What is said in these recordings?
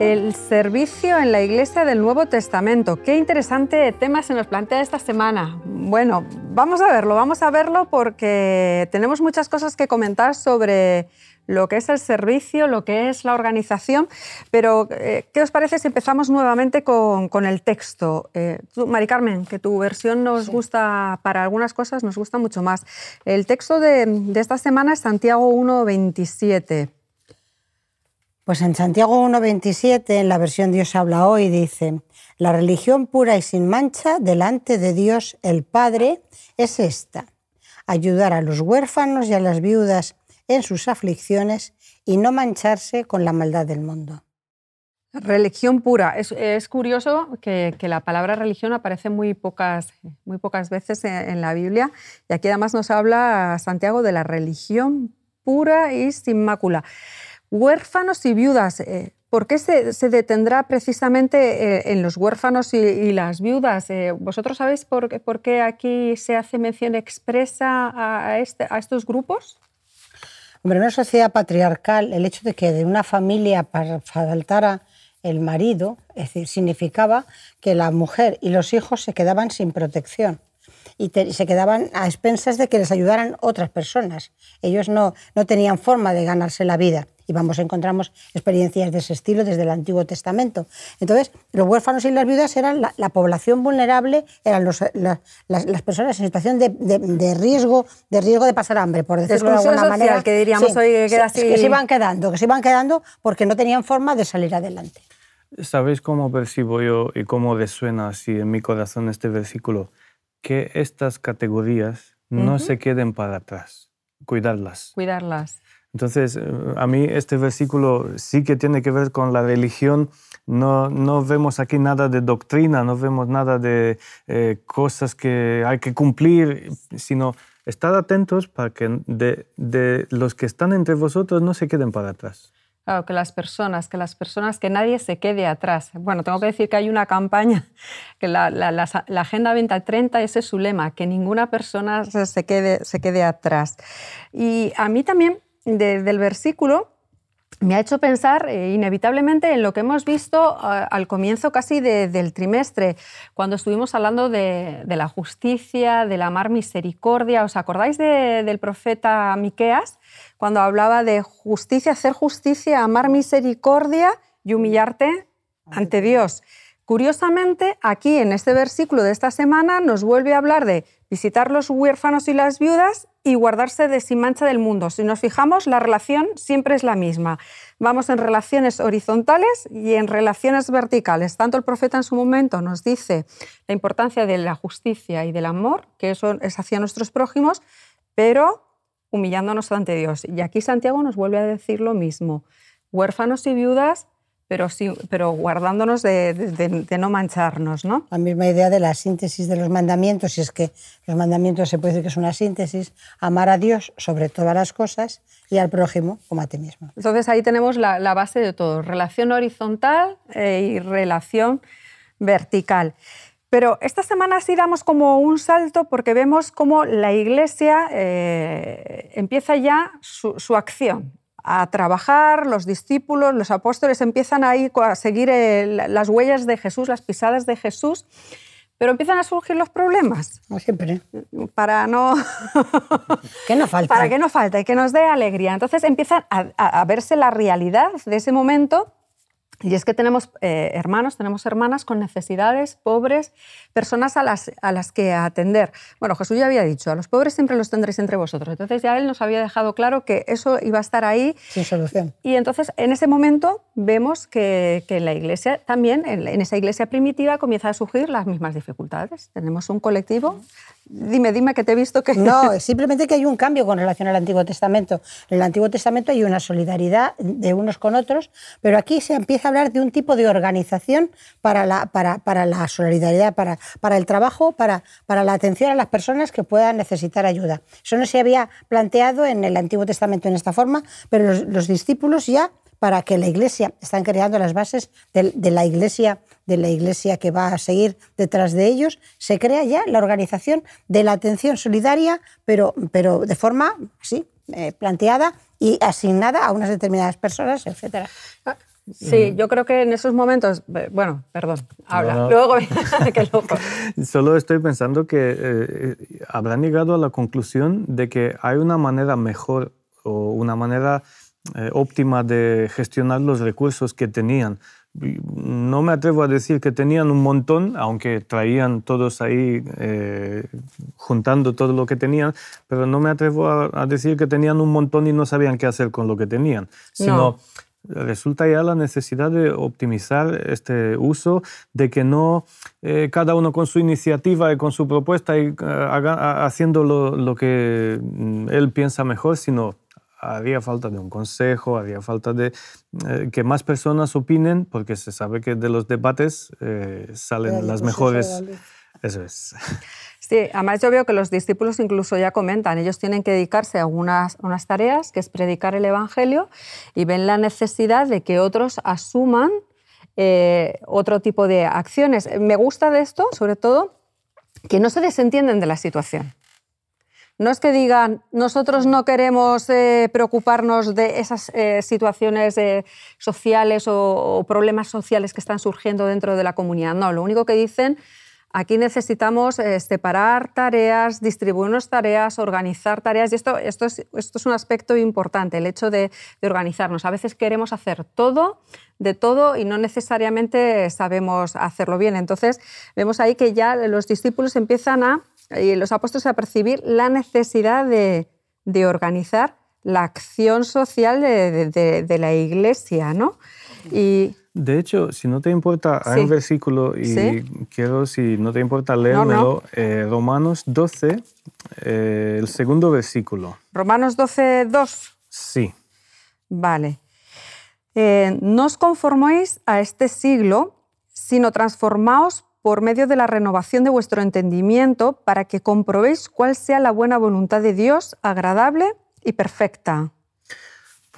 El servicio en la Iglesia del Nuevo Testamento. Qué interesante tema se nos plantea esta semana. Bueno, vamos a verlo, vamos a verlo porque tenemos muchas cosas que comentar sobre lo que es el servicio, lo que es la organización, pero eh, ¿qué os parece si empezamos nuevamente con, el texto? Eh, Mari Carmen, que tu versión nos gusta para algunas cosas, nos gusta mucho más. El texto de, de esta semana es Santiago 1, 27. Pues en Santiago 1.27, en la versión Dios habla hoy, dice, la religión pura y sin mancha delante de Dios el Padre es esta, ayudar a los huérfanos y a las viudas en sus aflicciones y no mancharse con la maldad del mundo. Religión pura. Es, curioso que, la palabra religión aparece muy pocas, muy pocas veces en la Biblia y aquí además nos habla Santiago de la religión pura y sin mácula. Huérfanos y viudas. Eh, ¿Por qué se, detendrá precisamente eh, en los huérfanos y, las viudas? Eh, ¿Vosotros sabéis por, qué aquí se hace mención expresa este, a, estos grupos? Hombre, en una sociedad patriarcal, el hecho de que de una familia faltara el marido, significaba que la mujer y los hijos se quedaban sin protección y, se quedaban a expensas de que les ayudaran otras personas. Ellos no, no tenían forma de ganarse la vida y vamos, encontramos experiencias de ese estilo desde el Antiguo Testamento. Entonces, los huérfanos y las viudas eran la, población vulnerable, eran las, personas en situación de, riesgo, de riesgo de pasar hambre, por decirlo de alguna manera. que diríamos hoy que queda así. Que se iban quedando, que se iban quedando porque no tenían forma de salir adelante. ¿Sabéis cómo percibo yo y cómo resuena así en mi corazón este versículo? Que estas categorías no se queden para atrás, cuidarlas. Cuidarlas. Entonces, eh, a mí este versículo sí que tiene que ver con la religión. No, no vemos aquí nada de doctrina, no vemos nada de eh, cosas que hay que cumplir, sino estar atentos para que de, de, los que están entre vosotros no se queden para atrás. Claro, que las personas, que las personas, que nadie se quede atrás. Bueno, tengo que decir que hay una campaña, que la, la, la, la Agenda 2030, ese es su lema, que ninguna persona se quede, se quede atrás. Y a mí también del versículo me ha hecho pensar eh, inevitablemente en lo que hemos visto eh, al comienzo casi del trimestre, cuando estuvimos hablando de, la justicia, del amar misericordia. ¿Os acordáis del profeta Miqueas? Cuando hablaba de justicia, hacer justicia, amar misericordia y humillarte ante Dios. Curiosamente, aquí en este versículo de esta semana nos vuelve a hablar de visitar los huérfanos y las viudas y guardarse de sin mancha del mundo. Si nos fijamos, la relación siempre es la misma. Vamos en relaciones horizontales y en relaciones verticales. Tanto el profeta en su momento nos dice la importancia de la justicia y del amor, que eso es hacia nuestros prójimos, pero humillándonos ante Dios. Y aquí Santiago nos vuelve a decir lo mismo. Huérfanos y viudas pero, sí, pero guardándonos de, no mancharnos. ¿no? La misma idea de la síntesis de los mandamientos, si es que los mandamientos se puede decir que es una síntesis, amar a Dios sobre todas las cosas y al prójimo como a ti mismo. Entonces ahí tenemos la, base de todo, relación horizontal eh, y relación vertical. Pero esta semana sí damos como un salto porque vemos cómo la Iglesia eh, empieza ya su, su acción a trabajar, los discípulos, los apóstoles empiezan a, ir a seguir las huellas de Jesús, las pisadas de Jesús, pero empiezan a surgir los problemas. Como siempre. Para no... que no falta. Para que no falte y que nos dé alegría. Entonces empiezan a, verse la realidad de ese momento Y es que tenemos eh, hermanos, tenemos hermanas con necesidades, pobres, personas a las, a las que atender. Bueno, Jesús ya había dicho, a los pobres siempre los tendréis entre vosotros. Entonces ya él nos había dejado claro que eso iba a estar ahí. Sin solución. Y entonces en ese momento vemos que, que en la iglesia también, en, en esa iglesia primitiva, comienzan a surgir las mismas dificultades. Tenemos un colectivo Dime, dime que te he visto que... No, simplemente que hay un cambio con relación al Antiguo Testamento. En el Antiguo Testamento hay una solidaridad de unos con otros, pero aquí se empieza hablar de un tipo de organización para la, para, para la solidaridad, para, para el trabajo, para, para la atención a las personas que puedan necesitar ayuda. Eso no se había planteado en el Antiguo Testamento en esta forma, pero los, los discípulos ya para que la Iglesia, están creando las bases de, la Iglesia, de la Iglesia que va a seguir detrás de ellos, se crea ya la organización de la atención solidaria, pero, pero de forma sí, eh, planteada y asignada a unas determinadas personas, etc. Sí, yo creo que en esos momentos, bueno, perdón, habla, no, no. luego qué loco. Solo estoy pensando que eh, habrán llegado a la conclusión de que hay una manera mejor o una manera eh, óptima de gestionar los recursos que tenían. No me atrevo a decir que tenían un montón, aunque traían todos ahí eh, juntando todo lo que tenían, pero no me atrevo a, a, decir que tenían un montón y no sabían qué hacer con lo que tenían, sino No. Resulta ya la necesidad de optimizar este uso, de que no eh, cada uno con su iniciativa y con su propuesta y uh, haga, haciendo lo, lo que mm, él piensa mejor, sino haría falta de un consejo, haría falta de eh, que más personas opinen, porque se sabe que de los debates eh, salen las mejores. Eso es. Sí, además yo veo que los discípulos incluso ya comentan, ellos tienen que dedicarse a unas, unas tareas, que es predicar el Evangelio, y ven la necesidad de que otros asuman eh, otro tipo de acciones. Me gusta de esto, sobre todo, que no se desentienden de la situación. No es que digan, nosotros no queremos eh, preocuparnos de esas eh, situaciones sociales o, o, problemas sociales que están surgiendo dentro de la comunidad. No, lo único que dicen, aquí necesitamos eh, separar tareas, distribuirnos tareas, organizar tareas. Y esto, esto, es, esto es un aspecto importante, el hecho de, de organizarnos. A veces queremos hacer todo, de todo, y no necesariamente sabemos hacerlo bien. Entonces, vemos ahí que ya los discípulos empiezan a y los apóstoles a percibir la necesidad de, de organizar la acción social de, de, la iglesia, ¿no? Y, de hecho, si no te importa, hay sí. un versículo y ¿Sí? quiero, si no te importa, leérmelo, no, no. Eh, Romanos 12, eh, el segundo versículo. Romanos 12, 2. Sí. Vale. Eh, no os conforméis a este siglo, sino transformaos por medio de la renovación de vuestro entendimiento para que comprobéis cuál sea la buena voluntad de Dios, agradable y perfecta.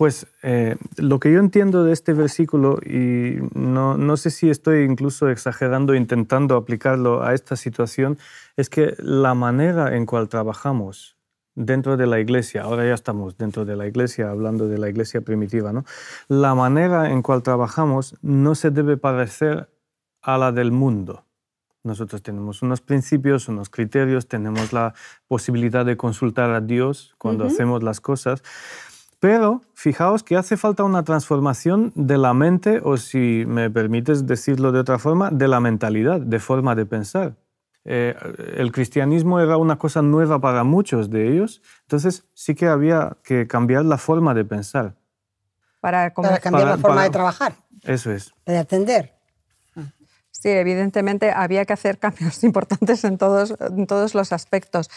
Pues eh, lo que yo entiendo de este versículo, y no, no, sé si estoy incluso exagerando intentando aplicarlo a esta situación, es que la manera en cual trabajamos dentro de la iglesia, ahora ya estamos dentro de la iglesia, hablando de la iglesia primitiva, ¿no? la manera en cual trabajamos no se debe parecer a la del mundo. Nosotros tenemos unos principios, unos criterios, tenemos la posibilidad de consultar a Dios cuando uh -huh. hacemos las cosas. Pero fijaos que hace falta una transformación de la mente, o si me permites decirlo de otra forma, de la mentalidad, de forma de pensar. Eh, el cristianismo era una cosa nueva para muchos de ellos, entonces sí que había que cambiar la forma de pensar. Para, para cambiar para, la forma para, de trabajar. Eso es. De atender. Sí, evidentemente había que hacer cambios importantes en todos, en todos los aspectos.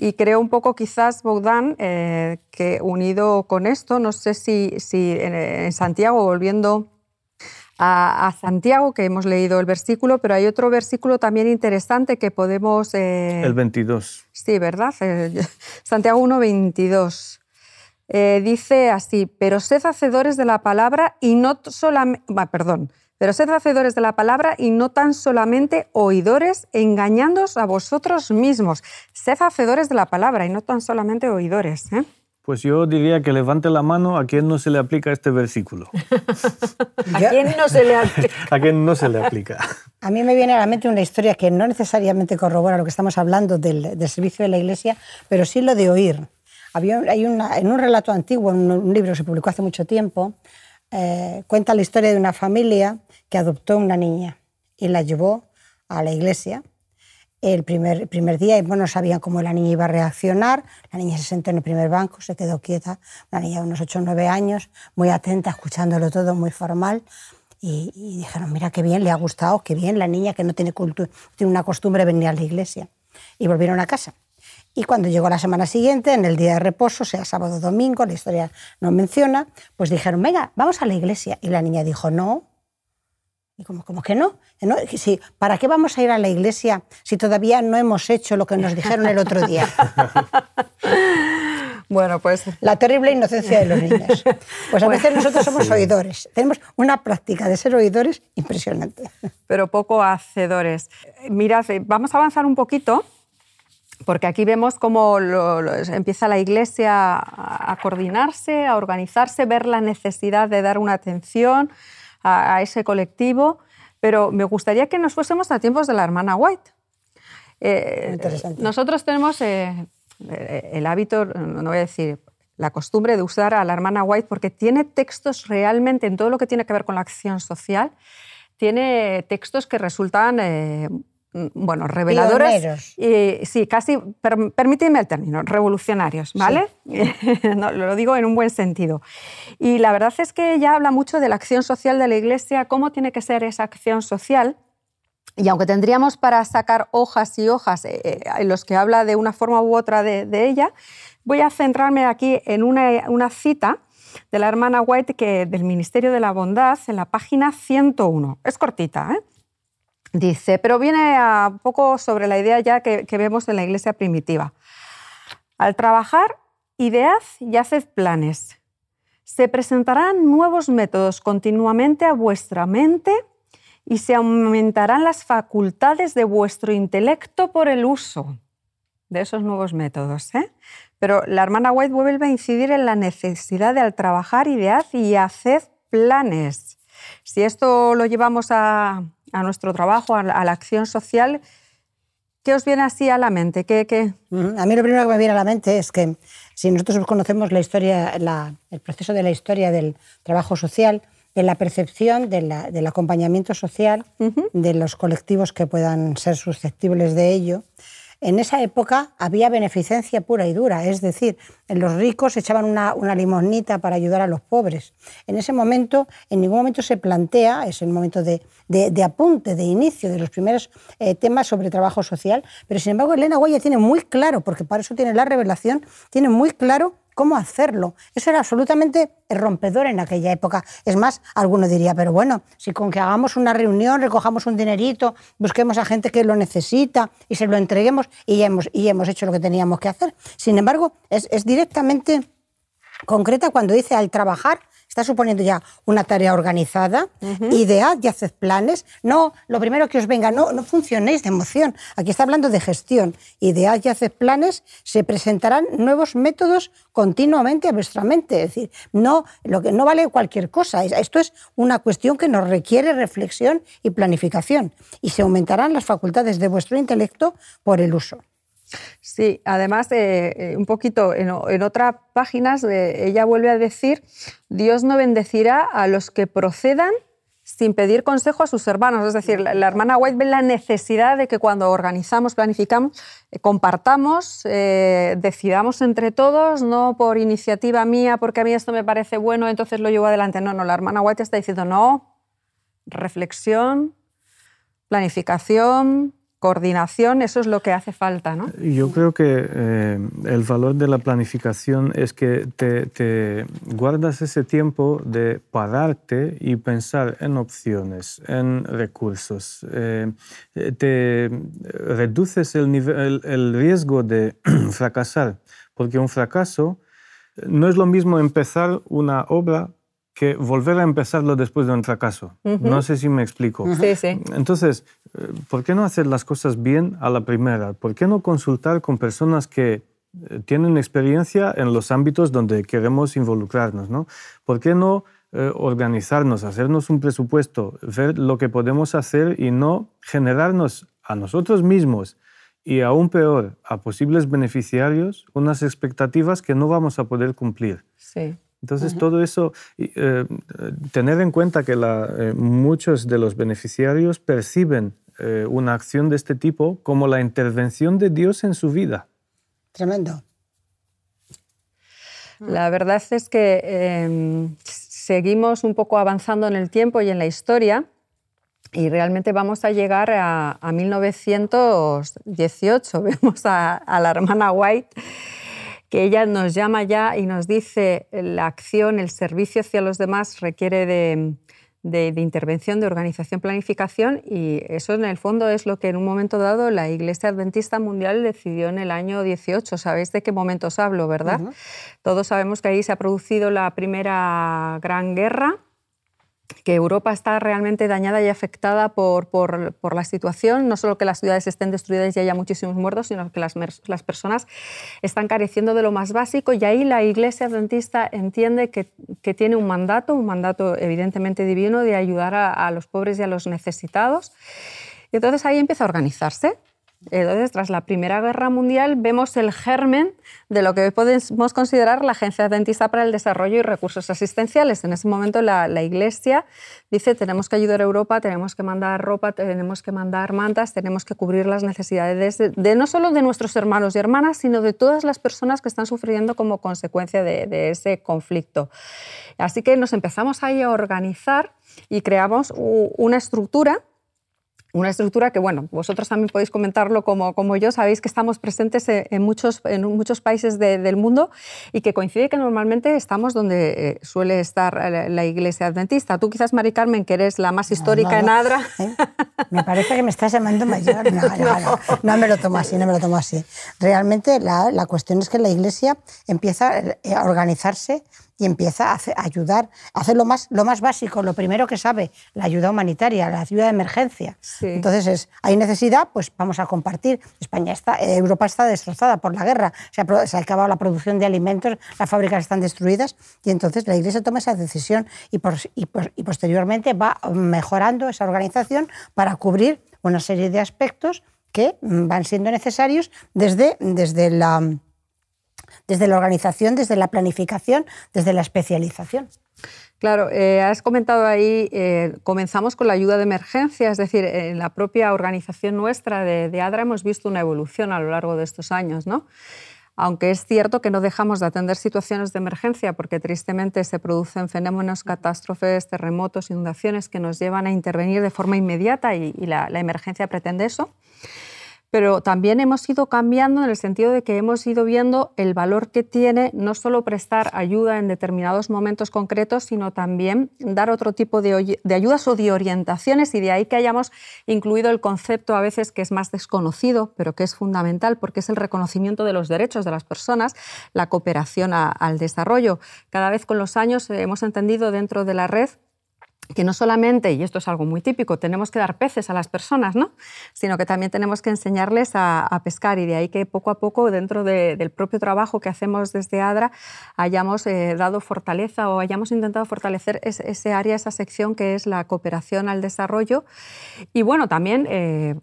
Y creo un poco quizás, Bogdan, eh, que unido con esto, no sé si, si en, en, Santiago, volviendo a, Santiago, que hemos leído el versículo, pero hay otro versículo también interesante que podemos... Eh, el 22. Sí, ¿verdad? Eh, Santiago 1, 22. Eh, dice así, pero sed hacedores de la palabra y no solamente... perdón, pero sed hacedores de la palabra y no tan solamente oidores, engañándoos a vosotros mismos. Sed hacedores de la palabra y no tan solamente oidores. ¿eh? Pues yo diría que levante la mano a quien no se le aplica este versículo. ¿A quién no se le aplica? a quien no se le aplica. A mí me viene a la mente una historia que no necesariamente corrobora lo que estamos hablando del, del servicio de la Iglesia, pero sí lo de oír. Había, hay una, en un relato antiguo, en un libro que se publicó hace mucho tiempo, eh, cuenta la historia de una familia que adoptó una niña y la llevó a la iglesia el primer, primer día bueno, no sabían cómo la niña iba a reaccionar. La niña se sentó en el primer banco, se quedó quieta, una niña de unos 8 o 9 años, muy atenta, escuchándolo todo, muy formal. Y, dijeron, mira qué bien, le ha gustado, qué bien, la niña que no tiene, tiene una costumbre de venir a la iglesia. Y volvieron a casa. Y cuando llegó la semana siguiente, en el día de reposo, sea sábado o domingo, la historia no menciona, pues dijeron, venga, vamos a la iglesia. Y la niña dijo, no. Y como, como que no. no si, ¿Para qué vamos a ir a la iglesia si todavía no hemos hecho lo que nos dijeron el otro día? Bueno, pues... La terrible inocencia de los niños. Pues a veces nosotros somos oidores. Tenemos una práctica de ser oidores impresionante. Pero poco hacedores. Mirad, vamos a avanzar un poquito porque aquí vemos cómo empieza la Iglesia a, coordinarse, a organizarse, ver la necesidad de dar una atención a, ese colectivo, pero me gustaría que nos fuésemos a tiempos de la hermana White. Eh, interesante. Nosotros tenemos eh, el hábito, no voy a decir, la costumbre de usar a la hermana White porque tiene textos realmente en todo lo que tiene que ver con la acción social, tiene textos que resultan eh, bueno, reveladores. Y, sí, casi, permíteme el término, revolucionarios, ¿vale? lo digo en un buen sentido. Y la verdad es que ella habla mucho de la acción social de la Iglesia, cómo tiene que ser esa acción social. Y aunque tendríamos para sacar hojas y hojas eh, eh, en los que habla de una forma u otra de, ella, voy a centrarme aquí en una, una cita de la hermana White que, del Ministerio de la Bondad en la página 101. Es cortita, ¿eh? Dice, pero viene a poco sobre la idea ya que, vemos en la iglesia primitiva. Al trabajar, idead y haced planes. Se presentarán nuevos métodos continuamente a vuestra mente y se aumentarán las facultades de vuestro intelecto por el uso de esos nuevos métodos. ¿eh? Pero la hermana White vuelve a incidir en la necesidad de al trabajar, idead y haced planes. Si esto lo llevamos a, a nuestro trabajo, a la, acción social. ¿Qué os viene así a la mente? ¿Qué, A mí lo primero que me viene a la mente es que si nosotros conocemos la historia, el proceso de la historia del trabajo social, de la percepción del acompañamiento social, de los colectivos que puedan ser susceptibles de ello, en esa época había beneficencia pura y dura, es decir, los ricos echaban una, una limosnita para ayudar a los pobres. En ese momento, en ningún momento se plantea, es el momento de, apunte, de inicio de los primeros eh, temas sobre trabajo social, pero sin embargo Elena Guaya tiene muy claro, porque para eso tiene la revelación, tiene muy claro cómo hacerlo. Eso era absolutamente rompedor en aquella época. Es más, alguno diría, pero bueno, si con que hagamos una reunión, recojamos un dinerito, busquemos a gente que lo necesita y se lo entreguemos y ya hemos, y hemos hecho lo que teníamos que hacer. Sin embargo, es, es directamente concreta cuando dice al trabajar está suponiendo ya una tarea organizada, idead y haced planes. No, lo primero que os venga, no, no funcionéis de emoción. Aquí está hablando de gestión. Idead y haced planes, se presentarán nuevos métodos continuamente a vuestra mente. Es decir, no, lo que no vale cualquier cosa. Esto es una cuestión que nos requiere reflexión y planificación. Y se aumentarán las facultades de vuestro intelecto por el uso. Sí, además, eh, eh, un poquito en, otras páginas, eh, ella vuelve a decir, Dios no bendecirá a los que procedan sin pedir consejo a sus hermanos. Es decir, la, hermana White ve la necesidad de que cuando organizamos, planificamos, compartamos, decidamos entre todos, no por iniciativa mía, porque a mí esto me parece bueno, entonces lo llevo adelante. No, no, la hermana White está diciendo, no, reflexión, planificación, coordinación, eso es lo que hace falta, ¿no? Yo creo que eh, el valor de la planificación es que te, guardas ese tiempo de pararte y pensar en opciones, en recursos. Eh, te reduces el, el riesgo de fracasar, porque un fracaso no es lo mismo empezar una obra que volver a empezarlo después de un fracaso. No sé si me explico. Sí, sí. Entonces, eh, ¿por qué no hacer las cosas bien a la primera? ¿Por qué no consultar con personas que eh, tienen experiencia en los ámbitos donde queremos involucrarnos? ¿no? ¿Por qué no eh, organizarnos, hacernos un presupuesto, ver lo que podemos hacer y no generarnos a nosotros mismos y aún peor, a posibles beneficiarios, unas expectativas que no vamos a poder cumplir? Sí. Entonces, todo eso, eh, tener en cuenta que eh, muchos de los beneficiarios perciben eh, una acción de este tipo como la intervención de Dios en su vida. Tremendo. La verdad es que em, seguimos un poco avanzando en el tiempo y en la historia y realmente vamos a llegar a, 1918. Vemos a, la hermana White que ella nos llama ya y nos dice la acción, el servicio hacia los demás requiere de, de, intervención, de organización, planificación y eso en el fondo es lo que en un momento dado la Iglesia Adventista Mundial decidió en el año 18. ¿Sabéis de qué momentos hablo, verdad? Todos sabemos que ahí se ha producido la primera gran guerra que Europa está realmente dañada y afectada por, por, la situación, no solo que las ciudades estén destruidas y haya muchísimos muertos, sino que las, las, personas están careciendo de lo más básico. Y ahí la Iglesia Adventista entiende que, que tiene un mandato, un mandato evidentemente divino de ayudar a, a los pobres y a los necesitados. Y entonces ahí empieza a organizarse entonces, tras la Primera Guerra Mundial, vemos el germen de lo que podemos considerar la Agencia Adventista para el Desarrollo y Recursos Asistenciales. En ese momento, la, Iglesia dice: tenemos que ayudar a Europa, tenemos que mandar ropa, tenemos que mandar mantas, tenemos que cubrir las necesidades de, no solo de nuestros hermanos y hermanas, sino de todas las personas que están sufriendo como consecuencia de, de ese conflicto. Así que nos empezamos ahí a organizar y creamos una estructura una estructura que, bueno, vosotros también podéis comentarlo como, como yo, sabéis que estamos presentes en muchos, en muchos países del mundo y que coincide que normalmente estamos donde eh, suele estar la, iglesia adventista. Tú quizás, Mari Carmen, que eres la más histórica en Adra. ¿Eh? Me parece que me estás llamando mayor. No, no, no, me lo tomo así, no me lo tomo así. Realmente la, la cuestión es que la iglesia empieza a organizarse y empieza a, ayudar, a hacer lo más, lo más básico, lo primero que sabe, la ayuda humanitaria, la ayuda de emergencia. Entonces, es, hay necesidad, pues vamos a compartir. España está, Europa está destrozada por la guerra, se ha, se ha, acabado la producción de alimentos, las fábricas están destruidas y entonces la Iglesia toma esa decisión y, por, y, y posteriormente va mejorando esa organización para cubrir una serie de aspectos que van siendo necesarios desde, desde la desde la organización, desde la planificación, desde la especialización. Claro, eh, has comentado ahí, eh, comenzamos con la ayuda de emergencia, es decir, en la propia organización nuestra de, ADRA hemos visto una evolución a lo largo de estos años, ¿no? Aunque es cierto que no dejamos de atender situaciones de emergencia porque tristemente se producen fenómenos, catástrofes, terremotos, inundaciones que nos llevan a intervenir de forma inmediata y, la, la emergencia pretende eso pero también hemos ido cambiando en el sentido de que hemos ido viendo el valor que tiene no solo prestar ayuda en determinados momentos concretos, sino también dar otro tipo de, ayudas o de orientaciones y de ahí que hayamos incluido el concepto a veces que es más desconocido, pero que es fundamental porque es el reconocimiento de los derechos de las personas, la cooperación al desarrollo. Cada vez con los años hemos entendido dentro de la red que no solamente, y esto es algo muy típico, tenemos que dar peces a las personas, ¿no? sino que también tenemos que enseñarles a, pescar y de ahí que poco a poco dentro del propio trabajo que hacemos desde ADRA hayamos eh, dado fortaleza o hayamos intentado fortalecer ese, área, esa sección que es la cooperación al desarrollo. Y bueno, también... Eh,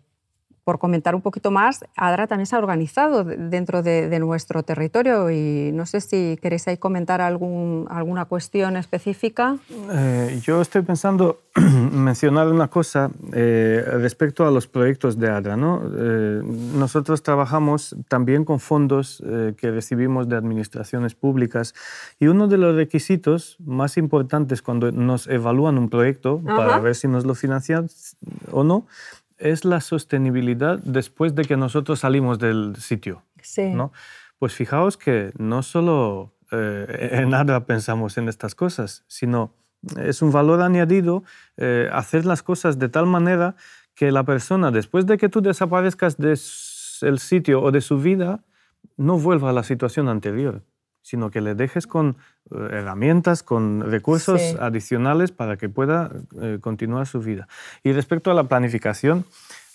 por comentar un poquito más, ADRA también se ha organizado dentro de, nuestro territorio y no sé si queréis ahí comentar algún, alguna cuestión específica. Eh, yo estoy pensando mencionar una cosa eh, respecto a los proyectos de ADRA. ¿no? Eh, nosotros trabajamos también con fondos que recibimos de administraciones públicas y uno de los requisitos más importantes cuando nos evalúan un proyecto para ver si nos lo financian o no es la sostenibilidad después de que nosotros salimos del sitio. Sí. ¿no? Pues fijaos que no solo eh, en nada pensamos en estas cosas, sino es un valor añadido eh, hacer las cosas de tal manera que la persona, después de que tú desaparezcas del sitio o de su vida, no vuelva a la situación anterior sino que le dejes con eh, herramientas, con recursos adicionales para que pueda eh, continuar su vida. Y respecto a la planificación,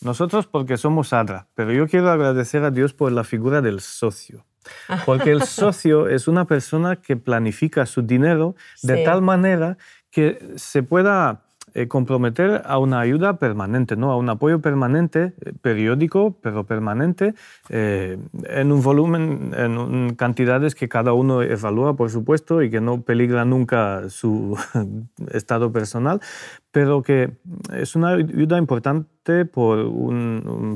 nosotros porque somos ADRA, pero yo quiero agradecer a Dios por la figura del socio. Porque el socio es una persona que planifica su dinero de tal manera que se pueda eh, comprometer a una ayuda permanente, ¿no? a un apoyo permanente, eh, periódico, pero permanente, eh, en un volumen, en cantidades que cada uno evalúa, por supuesto, y que no peligra nunca su estado personal, pero que es una ayuda importante por,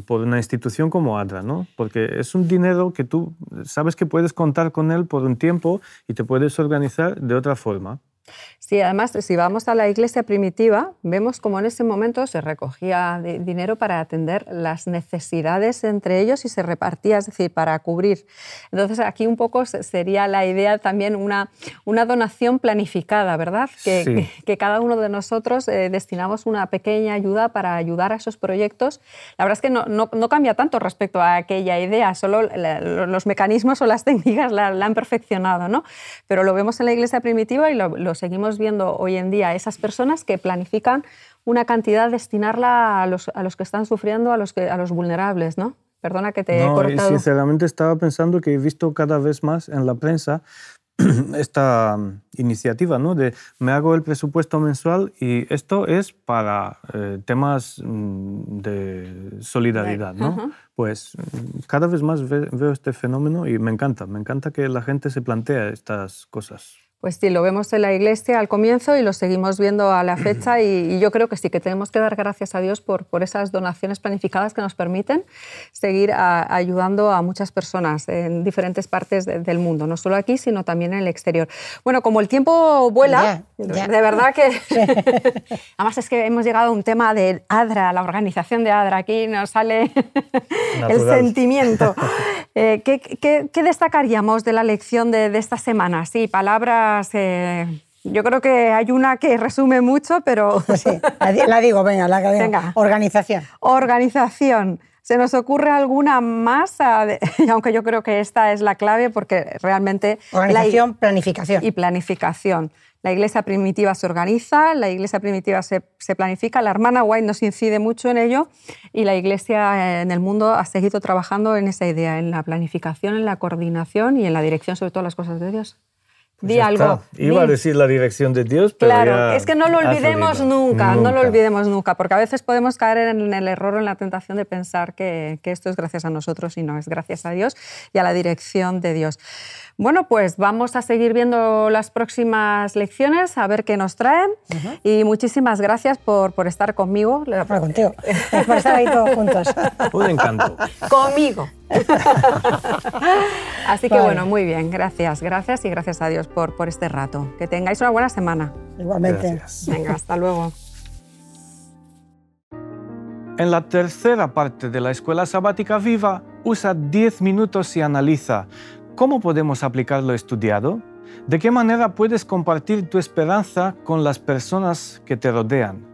por, una institución como ADRA, ¿no? porque es un dinero que tú sabes que puedes contar con él por un tiempo y te puedes organizar de otra forma. Sí, además, si vamos a la iglesia primitiva, vemos como en ese momento se recogía dinero para atender las necesidades entre ellos y se repartía, es decir, para cubrir. Entonces, aquí un poco sería la idea también una, una donación planificada, ¿verdad? Que, que, cada uno de nosotros eh, destinamos una pequeña ayuda para ayudar a esos proyectos. La verdad es que no, no, no cambia tanto respecto a aquella idea, solo los mecanismos o las técnicas la, han perfeccionado, ¿no? Pero lo vemos en la iglesia primitiva y lo, lo seguimos viendo hoy en día esas personas que planifican una cantidad, destinarla a los, a los que están sufriendo, a los, que, a los vulnerables, ¿no? Perdona que te he cortado. Sinceramente estaba pensando que he visto cada vez más en la prensa esta iniciativa, ¿no? De me hago el presupuesto mensual y esto es para eh, temas mm, de solidaridad, ¿no? Pues mm, cada vez más veo este fenómeno y me encanta, me encanta que la gente se plantea estas cosas. Pues sí, lo vemos en la iglesia al comienzo y lo seguimos viendo a la fecha y, yo creo que sí, que tenemos que dar gracias a Dios por, por esas donaciones planificadas que nos permiten seguir ayudando a muchas personas en diferentes partes del mundo, no solo aquí, sino también en el exterior. Bueno, como el tiempo vuela, de verdad que... Además es que hemos llegado a un tema de ADRA, la organización de ADRA, aquí nos sale el sentimiento. Eh, ¿qué, qué, destacaríamos de la lección de, de esta semana? Sí, palabras eh, yo creo que hay una que resume mucho, pero... Sí, la digo, venga, la venga. Organización. Organización. ¿Se nos ocurre alguna más? Aunque yo creo que esta es la clave porque realmente... Organización, planificación. Y planificación. La iglesia primitiva se organiza, la iglesia primitiva se, se, planifica, la hermana White nos incide mucho en ello y la iglesia en el mundo ha seguido trabajando en esa idea, en la planificación, en la coordinación y en la dirección sobre todas las cosas de Dios. Pues di algo. Iba a decir la dirección de Dios, pero Claro, es que no lo olvidemos nunca, no lo olvidemos nunca, porque a veces podemos caer en el error o en la tentación de pensar que, que esto es gracias a nosotros y no, es gracias a Dios y a la dirección de Dios. Bueno, pues vamos a seguir viendo las próximas lecciones, a ver qué nos traen. Y muchísimas gracias por, por estar conmigo. Por contigo, por estar ahí todos juntos. Un encanto. Conmigo. Así que bueno, muy bien, gracias, gracias y gracias a Dios por, por este rato. Que tengáis una buena semana. Igualmente. Venga, hasta luego. En la tercera parte de la Escuela Sabática Viva, usa 10 minutos y analiza ¿Cómo podemos aplicar lo estudiado? ¿De qué manera puedes compartir tu esperanza con las personas que te rodean?